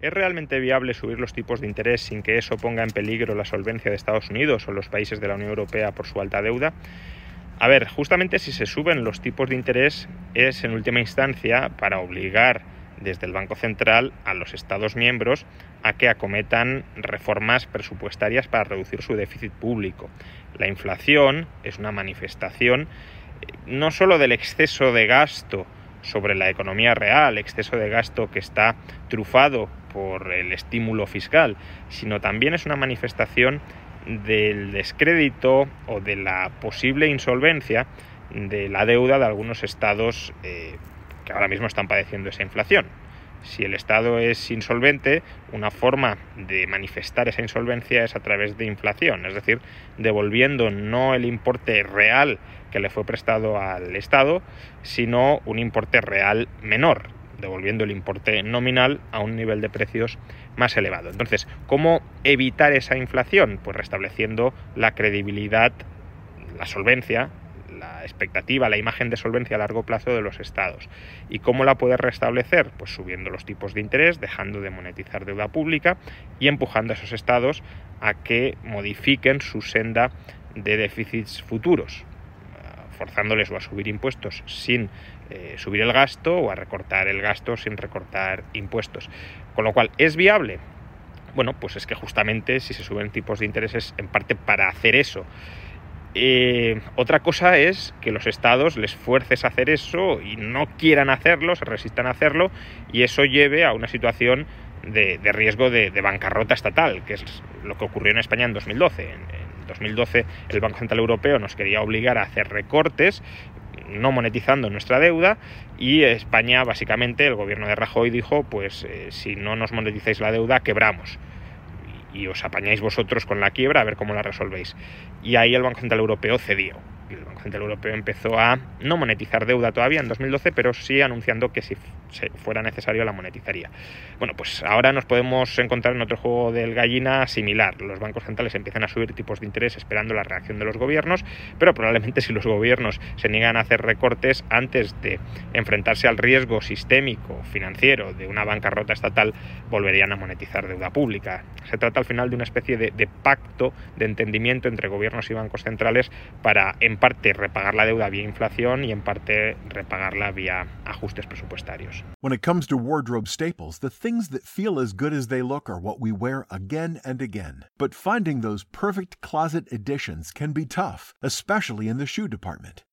¿Es realmente viable subir los tipos de interés sin que eso ponga en peligro la solvencia de Estados Unidos o los países de la Unión Europea por su alta deuda? A ver, justamente si se suben los tipos de interés es en última instancia para obligar desde el Banco Central a los Estados miembros a que acometan reformas presupuestarias para reducir su déficit público. La inflación es una manifestación eh, no solo del exceso de gasto sobre la economía real, exceso de gasto que está trufado por el estímulo fiscal, sino también es una manifestación del descrédito o de la posible insolvencia de la deuda de algunos estados eh, que ahora mismo están padeciendo esa inflación. Si el Estado es insolvente, una forma de manifestar esa insolvencia es a través de inflación, es decir, devolviendo no el importe real que le fue prestado al Estado, sino un importe real menor, devolviendo el importe nominal a un nivel de precios más elevado. Entonces, ¿cómo evitar esa inflación? Pues restableciendo la credibilidad, la solvencia, la expectativa, la imagen de solvencia a largo plazo de los estados. ¿Y cómo la puedes restablecer? Pues subiendo los tipos de interés, dejando de monetizar deuda pública y empujando a esos estados a que modifiquen su senda de déficits futuros forzándoles o a subir impuestos sin eh, subir el gasto o a recortar el gasto sin recortar impuestos. Con lo cual, ¿es viable? Bueno, pues es que justamente si se suben tipos de intereses en parte para hacer eso. Eh, otra cosa es que los estados les fuerces a hacer eso y no quieran hacerlo, se resistan a hacerlo y eso lleve a una situación de, riesgo de, bancarrota estatal, que es lo que ocurrió en España en 2012. En, en 2012 el Banco Central Europeo nos quería obligar a hacer recortes no monetizando nuestra deuda y España básicamente el gobierno de Rajoy dijo pues eh, si no nos monetizáis la deuda quebramos. Y, y os apañáis vosotros con la quiebra a ver cómo la resolvéis. Y ahí el Banco Central Europeo cedió el Banco Central Europeo empezó a no monetizar deuda todavía en 2012, pero sí anunciando que si fuera necesario la monetizaría. Bueno, pues ahora nos podemos encontrar en otro juego del gallina similar. Los bancos centrales empiezan a subir tipos de interés esperando la reacción de los gobiernos, pero probablemente si los gobiernos se niegan a hacer recortes antes de enfrentarse al riesgo sistémico financiero de una bancarrota estatal, volverían a monetizar deuda pública. Se trata al final de una especie de, de pacto de entendimiento entre gobiernos y bancos centrales para parte repagar la deuda vía inflación y en parte repagarla vía ajustes presupuestarios. When it comes to wardrobe staples, the things that feel as good as they look are what we wear again and again. But finding those perfect closet additions can be tough, especially in the shoe department.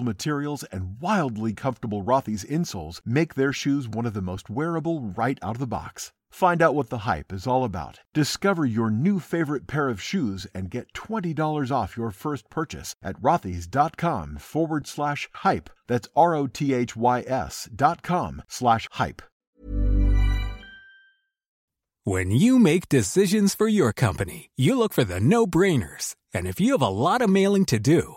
materials and wildly comfortable Rothy's insoles make their shoes one of the most wearable right out of the box. Find out what the hype is all about. Discover your new favorite pair of shoes and get $20 off your first purchase at rothys.com forward slash hype. That's R O T H Y S dot com slash hype. When you make decisions for your company, you look for the no brainers. And if you have a lot of mailing to do,